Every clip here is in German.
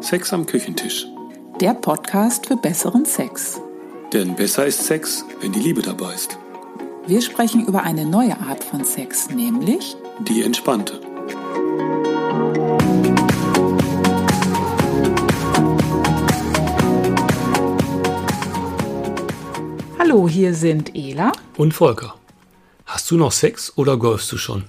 Sex am Küchentisch. Der Podcast für besseren Sex. Denn besser ist Sex, wenn die Liebe dabei ist. Wir sprechen über eine neue Art von Sex, nämlich Die entspannte. Hallo, hier sind Ela. Und Volker, hast du noch Sex oder golfst du schon?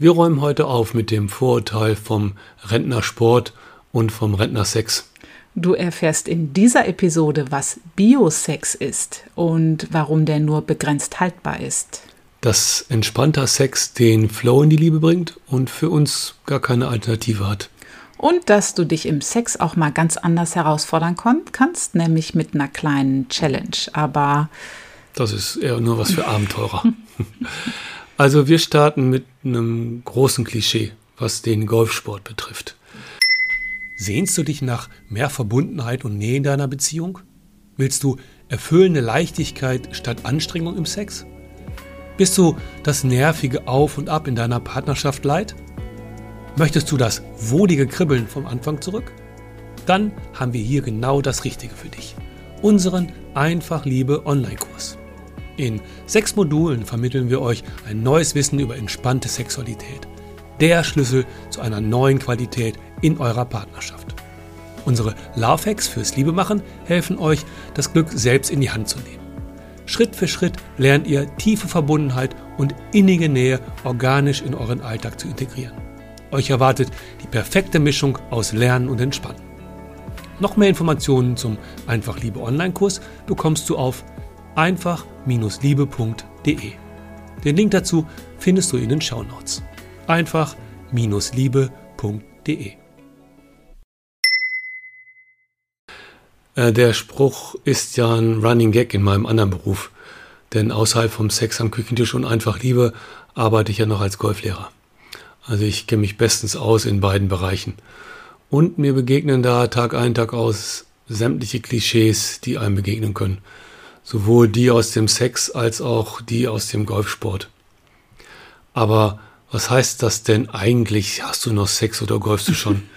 Wir räumen heute auf mit dem Vorurteil vom Rentnersport und vom Rentnersex. Du erfährst in dieser Episode, was Biosex ist und warum der nur begrenzt haltbar ist. Dass entspannter Sex den Flow in die Liebe bringt und für uns gar keine Alternative hat. Und dass du dich im Sex auch mal ganz anders herausfordern kannst, nämlich mit einer kleinen Challenge. Aber Das ist eher nur was für Abenteurer. Also wir starten mit einem großen Klischee, was den Golfsport betrifft. Sehnst du dich nach mehr Verbundenheit und Nähe in deiner Beziehung? Willst du erfüllende Leichtigkeit statt Anstrengung im Sex? Bist du das nervige Auf und Ab in deiner Partnerschaft leid? Möchtest du das wohlige Kribbeln vom Anfang zurück? Dann haben wir hier genau das Richtige für dich. Unseren Einfach Liebe Online-Kurs. In sechs Modulen vermitteln wir euch ein neues Wissen über entspannte Sexualität. Der Schlüssel zu einer neuen Qualität in eurer Partnerschaft. Unsere Love Hacks fürs Liebemachen helfen euch, das Glück selbst in die Hand zu nehmen. Schritt für Schritt lernt ihr tiefe Verbundenheit und innige Nähe organisch in euren Alltag zu integrieren. Euch erwartet die perfekte Mischung aus Lernen und Entspannen. Noch mehr Informationen zum Einfach Liebe Online-Kurs bekommst du auf einfach-liebe.de. Den Link dazu findest du in den Shownotes. einfach-liebe.de. Äh, Der Spruch ist ja ein Running Gag in meinem anderen Beruf. Denn außerhalb vom Sex am Küchentisch und einfach Liebe arbeite ich ja noch als Golflehrer. Also ich kenne mich bestens aus in beiden Bereichen. Und mir begegnen da Tag ein, Tag aus sämtliche Klischees, die einem begegnen können. Sowohl die aus dem Sex als auch die aus dem Golfsport. Aber was heißt das denn eigentlich? Hast du noch Sex oder golfst du schon?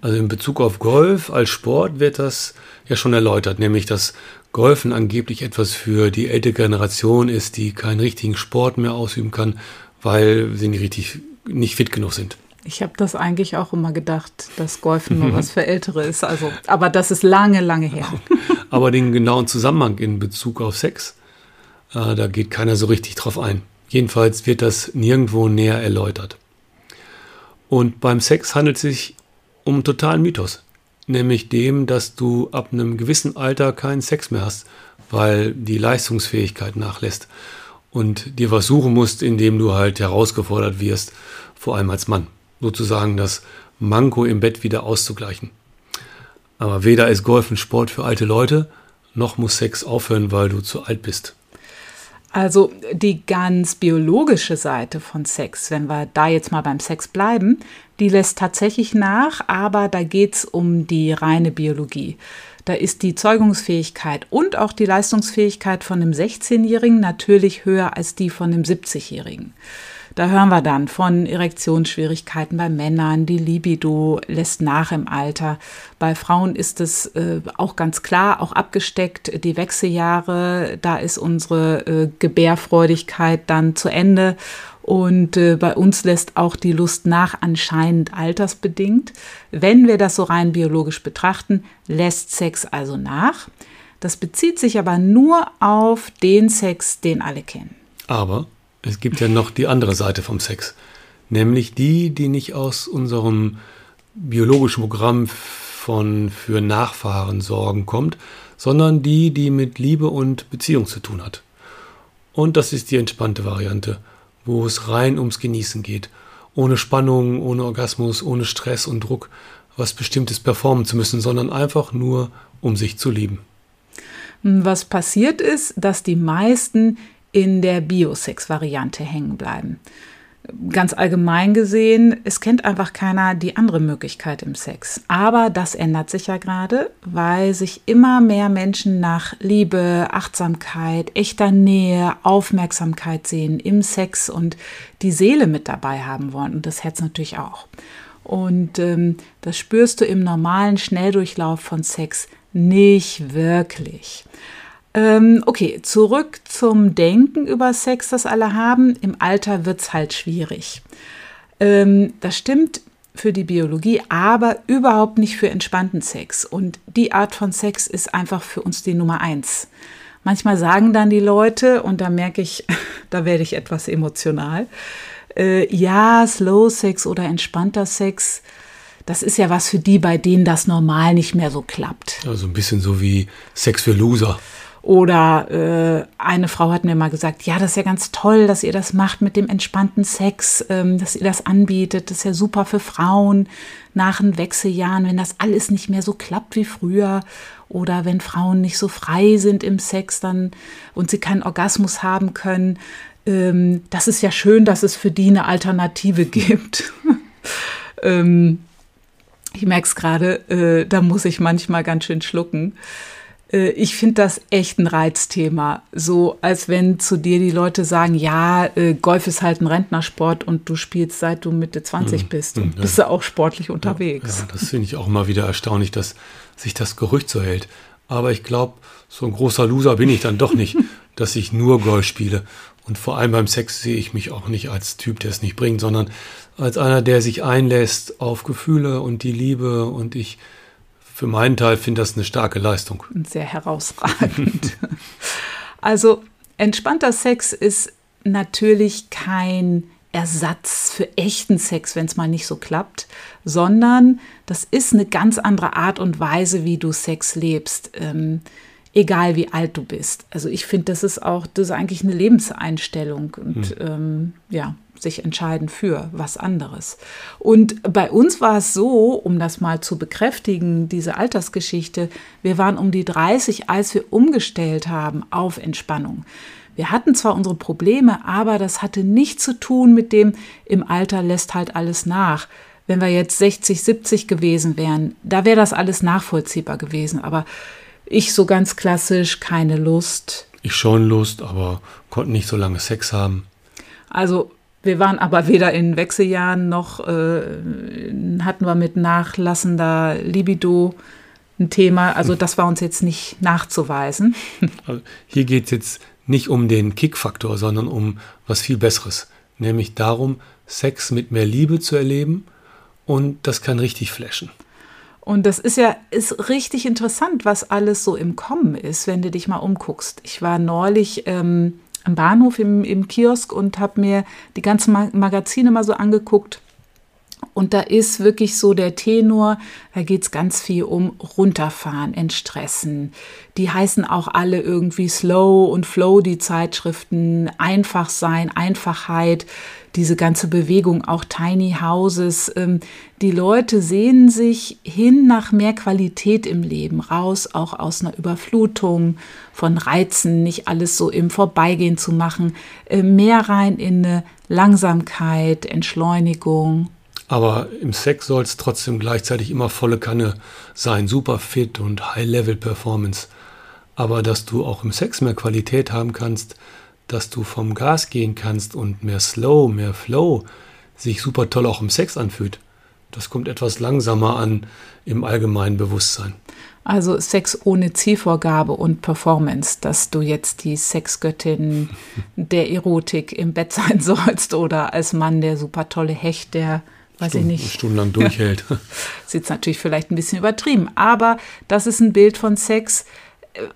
Also in Bezug auf Golf als Sport wird das ja schon erläutert, nämlich dass Golfen angeblich etwas für die ältere Generation ist, die keinen richtigen Sport mehr ausüben kann, weil sie nicht richtig nicht fit genug sind. ich habe das eigentlich auch immer gedacht, dass Golfen nur was für Ältere ist. Also, aber das ist lange, lange her. Aber den genauen Zusammenhang in Bezug auf Sex, äh, da geht keiner so richtig drauf ein. Jedenfalls wird das nirgendwo näher erläutert. Und beim Sex handelt es sich um einen totalen Mythos, nämlich dem, dass du ab einem gewissen Alter keinen Sex mehr hast, weil die Leistungsfähigkeit nachlässt und dir was suchen musst, indem du halt herausgefordert wirst, vor allem als Mann, sozusagen das Manko im Bett wieder auszugleichen. Aber weder ist Golf ein Sport für alte Leute, noch muss Sex aufhören, weil du zu alt bist. Also die ganz biologische Seite von Sex, wenn wir da jetzt mal beim Sex bleiben, die lässt tatsächlich nach, aber da geht es um die reine Biologie. Da ist die Zeugungsfähigkeit und auch die Leistungsfähigkeit von einem 16-Jährigen natürlich höher als die von einem 70-Jährigen. Da hören wir dann von Erektionsschwierigkeiten bei Männern, die Libido lässt nach im Alter. Bei Frauen ist es äh, auch ganz klar, auch abgesteckt, die Wechseljahre, da ist unsere äh, Gebärfreudigkeit dann zu Ende. Und äh, bei uns lässt auch die Lust nach, anscheinend altersbedingt. Wenn wir das so rein biologisch betrachten, lässt Sex also nach. Das bezieht sich aber nur auf den Sex, den alle kennen. Aber es gibt ja noch die andere Seite vom Sex, nämlich die, die nicht aus unserem biologischen Programm von für Nachfahren sorgen kommt, sondern die, die mit Liebe und Beziehung zu tun hat. Und das ist die entspannte Variante, wo es rein ums Genießen geht, ohne Spannung, ohne Orgasmus, ohne Stress und Druck, was Bestimmtes performen zu müssen, sondern einfach nur, um sich zu lieben. Was passiert ist, dass die meisten in der Biosex-Variante hängen bleiben. Ganz allgemein gesehen, es kennt einfach keiner die andere Möglichkeit im Sex. Aber das ändert sich ja gerade, weil sich immer mehr Menschen nach Liebe, Achtsamkeit, echter Nähe, Aufmerksamkeit sehen im Sex und die Seele mit dabei haben wollen und das Herz natürlich auch. Und ähm, das spürst du im normalen Schnelldurchlauf von Sex nicht wirklich. Ähm, okay, zurück zum Denken über Sex, das alle haben. Im Alter wird es halt schwierig. Ähm, das stimmt für die Biologie, aber überhaupt nicht für entspannten Sex. Und die Art von Sex ist einfach für uns die Nummer eins. Manchmal sagen dann die Leute, und da merke ich, da werde ich etwas emotional, äh, ja, Slow Sex oder entspannter Sex, das ist ja was für die, bei denen das normal nicht mehr so klappt. Also ein bisschen so wie Sex für Loser. Oder äh, eine Frau hat mir mal gesagt, ja, das ist ja ganz toll, dass ihr das macht mit dem entspannten Sex, ähm, dass ihr das anbietet. Das ist ja super für Frauen nach den Wechseljahren, wenn das alles nicht mehr so klappt wie früher. Oder wenn Frauen nicht so frei sind im Sex dann und sie keinen Orgasmus haben können. Ähm, das ist ja schön, dass es für die eine Alternative gibt. ähm, ich merke es gerade, äh, da muss ich manchmal ganz schön schlucken. Äh, ich finde das echt ein Reizthema. So, als wenn zu dir die Leute sagen, ja, äh, Golf ist halt ein Rentnersport und du spielst seit du Mitte 20 mhm. bist und ja. bist du auch sportlich unterwegs. Ja, das finde ich auch immer wieder erstaunlich, dass sich das Gerücht so hält. Aber ich glaube, so ein großer Loser bin ich dann doch nicht, dass ich nur Golf spiele. Und vor allem beim Sex sehe ich mich auch nicht als Typ, der es nicht bringt, sondern als einer, der sich einlässt auf Gefühle und die Liebe und ich für meinen Teil finde das eine starke Leistung. Sehr herausragend. also entspannter Sex ist natürlich kein Ersatz für echten Sex, wenn es mal nicht so klappt, sondern das ist eine ganz andere Art und Weise, wie du Sex lebst. Ähm, egal wie alt du bist. Also ich finde, das ist auch, das ist eigentlich eine Lebenseinstellung und hm. ähm, ja, sich entscheiden für was anderes. Und bei uns war es so, um das mal zu bekräftigen, diese Altersgeschichte, wir waren um die 30, als wir umgestellt haben auf Entspannung. Wir hatten zwar unsere Probleme, aber das hatte nichts zu tun mit dem, im Alter lässt halt alles nach. Wenn wir jetzt 60, 70 gewesen wären, da wäre das alles nachvollziehbar gewesen. Aber ich so ganz klassisch, keine Lust. Ich schon Lust, aber konnte nicht so lange Sex haben. Also wir waren aber weder in Wechseljahren noch äh, hatten wir mit nachlassender Libido ein Thema. Also das war uns jetzt nicht nachzuweisen. Also hier geht es jetzt nicht um den Kick-Faktor, sondern um was viel Besseres. Nämlich darum, Sex mit mehr Liebe zu erleben und das kann richtig flashen. Und das ist ja ist richtig interessant, was alles so im Kommen ist, wenn du dich mal umguckst. Ich war neulich ähm, am Bahnhof im, im Kiosk und habe mir die ganzen Magazine mal so angeguckt. Und da ist wirklich so der Tenor, da geht es ganz viel um runterfahren, entstressen. Die heißen auch alle irgendwie Slow und Flow, die Zeitschriften, einfach sein, Einfachheit diese ganze Bewegung, auch Tiny Houses. Ähm, die Leute sehnen sich hin nach mehr Qualität im Leben, raus auch aus einer Überflutung von Reizen, nicht alles so im Vorbeigehen zu machen, äh, mehr rein in eine Langsamkeit, Entschleunigung. Aber im Sex soll es trotzdem gleichzeitig immer volle Kanne sein, super fit und High-Level-Performance. Aber dass du auch im Sex mehr Qualität haben kannst, dass du vom Gas gehen kannst und mehr Slow, mehr Flow sich super toll auch im Sex anfühlt. Das kommt etwas langsamer an im allgemeinen Bewusstsein. Also Sex ohne Zielvorgabe und Performance, dass du jetzt die Sexgöttin der Erotik im Bett sein sollst oder als Mann der super tolle Hecht, der weiß Stunden, ich nicht. Stundenlang durchhält. Sieht natürlich vielleicht ein bisschen übertrieben, aber das ist ein Bild von Sex,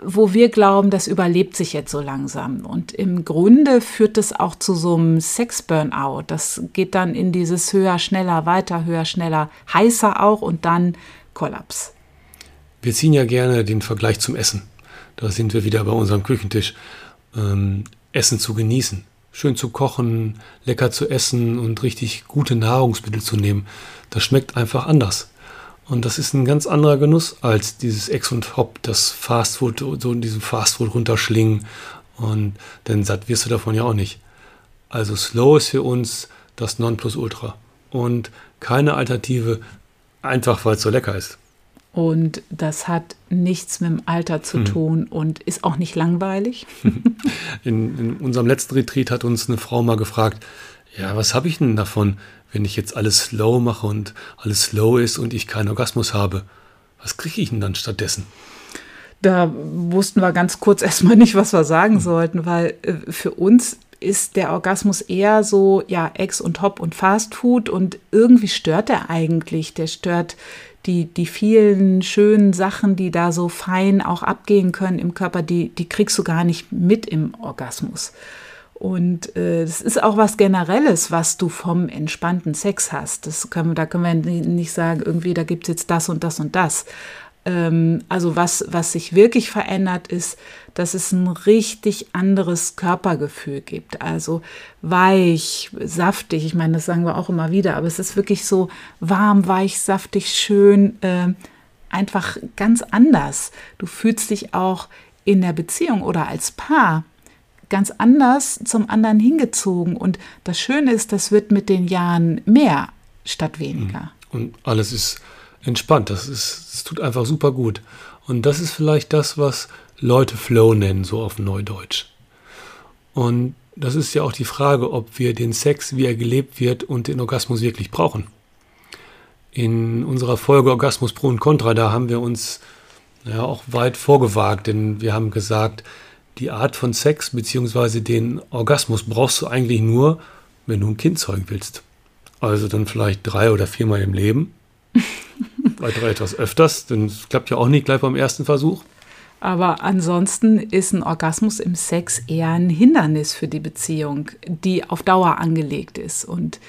wo wir glauben, das überlebt sich jetzt so langsam. Und im Grunde führt es auch zu so einem Sex-Burnout. Das geht dann in dieses höher, schneller, weiter, höher, schneller, heißer auch und dann Kollaps. Wir ziehen ja gerne den Vergleich zum Essen. Da sind wir wieder bei unserem Küchentisch. Ähm, Essen zu genießen, schön zu kochen, lecker zu essen und richtig gute Nahrungsmittel zu nehmen. Das schmeckt einfach anders. Und das ist ein ganz anderer Genuss als dieses Ex und Hop, das Fastfood, so in diesem Fastfood runterschlingen. Und denn satt wirst du davon ja auch nicht. Also Slow ist für uns das Nonplusultra. Und keine Alternative, einfach weil es so lecker ist. Und das hat nichts mit dem Alter zu hm. tun und ist auch nicht langweilig. In, in, unserem letzten Retreat hat uns eine Frau mal gefragt, ja, was habe ich denn davon, wenn ich jetzt alles slow mache und alles slow ist und ich keinen Orgasmus habe, was kriege ich denn dann stattdessen? Da wussten wir ganz kurz erstmal nicht, was wir sagen hm. sollten, weil äh, für uns ist der Orgasmus eher so, ja, Ex und Hop und Fast Food und irgendwie stört er eigentlich. Der stört die, die vielen schönen Sachen, die da so fein auch abgehen können im Körper, die, die kriegst du gar nicht mit im Orgasmus. Und äh, das ist auch was Generelles, was du vom entspannten Sex hast. Das können, da können wir nicht sagen, irgendwie, da gibt es jetzt das und das und das. Ähm, also was, was sich wirklich verändert ist, dass es ein richtig anderes Körpergefühl gibt. Also weich, saftig, ich meine, das sagen wir auch immer wieder, aber es ist wirklich so warm, weich, saftig, schön, äh, einfach ganz anders. Du fühlst dich auch in der Beziehung oder als Paar ganz anders zum anderen hingezogen. Und das Schöne ist, das wird mit den Jahren mehr statt weniger. Und alles ist entspannt. Das, ist, das tut einfach super gut. Und das ist vielleicht das, was Leute Flow nennen, so auf Neudeutsch. Und das ist ja auch die Frage, ob wir den Sex, wie er gelebt wird, und den Orgasmus wirklich brauchen. In unserer Folge Orgasmus Pro und Contra, da haben wir uns ja auch weit vorgewagt, denn wir haben gesagt, die Art von Sex bzw. den Orgasmus brauchst du eigentlich nur, wenn du ein Kind zeugen willst. Also dann vielleicht drei oder viermal im Leben. Weitere etwas öfters, denn es klappt ja auch nicht gleich beim ersten Versuch. Aber ansonsten ist ein Orgasmus im Sex eher ein Hindernis für die Beziehung, die auf Dauer angelegt ist. Und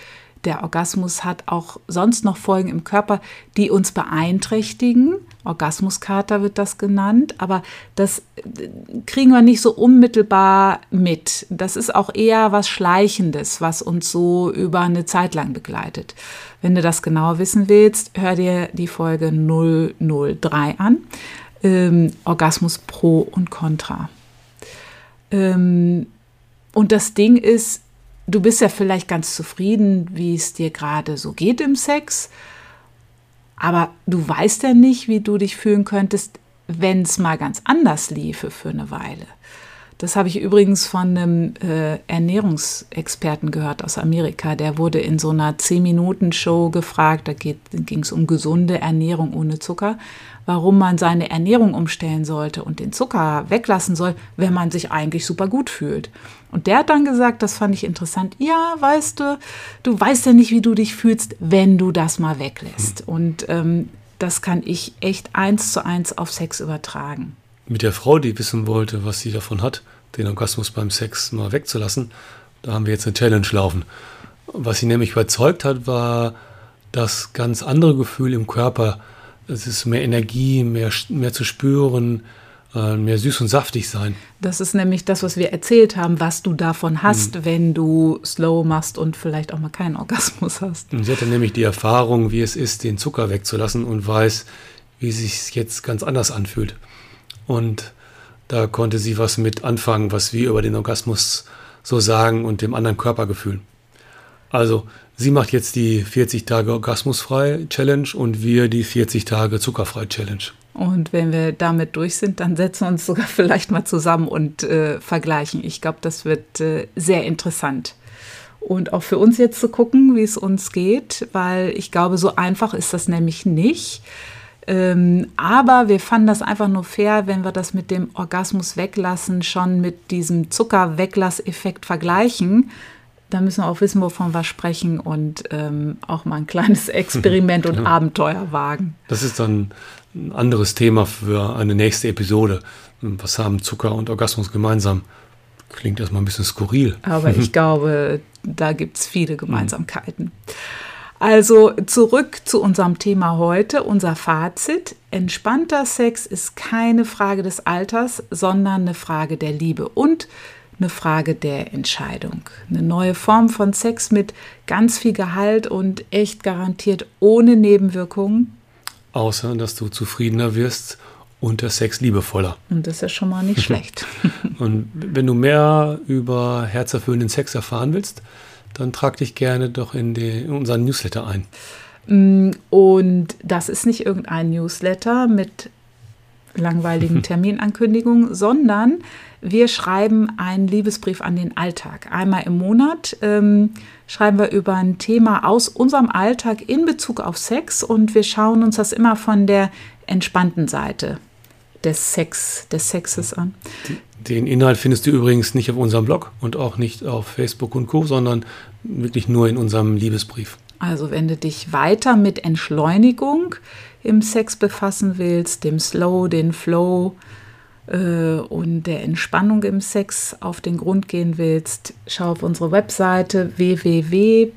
der Orgasmus hat auch sonst noch Folgen im Körper, die uns beeinträchtigen. Orgasmuskater wird das genannt, aber das äh, kriegen wir nicht so unmittelbar mit. Das ist auch eher was Schleichendes, was uns so über eine Zeit lang begleitet. Wenn du das genau wissen willst, hör dir die Folge 003 an. Ähm, Orgasmus pro und contra. Ähm, und das Ding ist, du bist ja vielleicht ganz zufrieden, wie es dir gerade so geht im Sex, aber du weißt ja nicht, wie du dich fühlen könntest, wenn es mal ganz anders liefe für eine Weile. Das habe ich übrigens von einem äh, Ernährungsexperten gehört aus Amerika. Der wurde in so einer 10-Minuten-Show gefragt, da ging es um gesunde Ernährung ohne Zucker, warum man seine Ernährung umstellen sollte und den Zucker weglassen soll, wenn man sich eigentlich super gut fühlt. Und der hat dann gesagt, das fand ich interessant, ja, weißt du, du weißt ja nicht, wie du dich fühlst, wenn du das mal weglässt. Und ähm, das kann ich echt eins zu eins auf Sex übertragen mit der Frau, die wissen wollte, was sie davon hat, den Orgasmus beim Sex mal wegzulassen, da haben wir jetzt eine Challenge laufen. Was sie nämlich überzeugt hat, war das ganz andere Gefühl im Körper. Es ist mehr Energie, mehr, mehr zu spüren, äh, mehr süß und saftig sein. Das ist nämlich das, was wir erzählt haben, was du davon hast, mhm. wenn du slow machst und vielleicht auch mal keinen Orgasmus hast. Und sie hatte nämlich die Erfahrung, wie es ist, den Zucker wegzulassen und weiß, wie es sich jetzt ganz anders anfühlt. Und da konnte sie was mit anfangen, was wir über den Orgasmus so sagen und dem anderen Körpergefühl. Also, sie macht jetzt die 40 Tage Orgasmusfrei Challenge und wir die 40 Tage Zuckerfrei Challenge. Und wenn wir damit durch sind, dann setzen wir uns sogar vielleicht mal zusammen und äh, vergleichen. Ich glaube, das wird äh, sehr interessant. Und auch für uns jetzt zu gucken, wie es uns geht, weil ich glaube, so einfach ist das nämlich nicht. Ähm, aber wir fanden das einfach nur fair, wenn wir das mit dem Orgasmus weglassen schon mit diesem Zuckerweglasseffekt vergleichen. Da müssen wir auch wissen, wovon wir sprechen und ähm, auch mal ein kleines Experiment und ja. Abenteuer wagen. Das ist dann ein anderes Thema für eine nächste Episode. Was haben Zucker und Orgasmus gemeinsam? Klingt erstmal ein bisschen skurril. Aber ich glaube, da gibt es viele Gemeinsamkeiten. Also zurück zu unserem Thema heute, unser Fazit. Entspannter Sex ist keine Frage des Alters, sondern eine Frage der Liebe und eine Frage der Entscheidung. Eine neue Form von Sex mit ganz viel Gehalt und echt garantiert ohne Nebenwirkungen. Außer, dass du zufriedener wirst und der Sex liebevoller. Und das ist ja schon mal nicht schlecht. und wenn du mehr über herzerfüllenden Sex erfahren willst, dann trag dich gerne doch in, die, in unseren Newsletter ein. Mm, und das ist nicht irgendein Newsletter mit langweiligen Terminankündigungen, sondern wir schreiben einen Liebesbrief an den Alltag. Einmal im Monat ähm, schreiben wir über ein Thema aus unserem Alltag in Bezug auf Sex und wir schauen uns das immer von der entspannten Seite des Sex, des Sexes an. Den Inhalt findest du übrigens nicht auf unserem Blog und auch nicht auf Facebook und Co., sondern wirklich nur in unserem Liebesbrief. Also wenn du dich weiter mit Entschleunigung im Sex befassen willst, dem Slow, den Flow äh, und der Entspannung im Sex auf den Grund gehen willst, schau auf unsere Webseite www-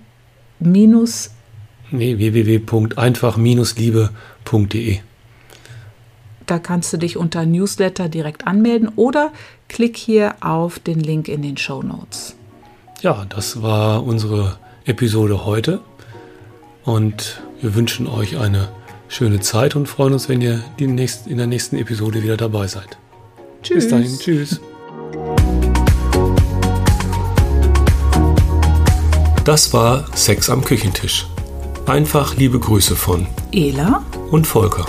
nee, www.einfach-liebe.de. Da kannst du dich unter Newsletter direkt anmelden oder klick hier auf den Link in den Show Notes. Ja, das war unsere Episode heute und wir wünschen euch eine schöne Zeit und freuen uns, wenn ihr die nächst, in der nächsten Episode wieder dabei seid. Tschüss. Bis dahin, tschüss. Das war Sex am Küchentisch. Einfach liebe Grüße von Ela und Volker.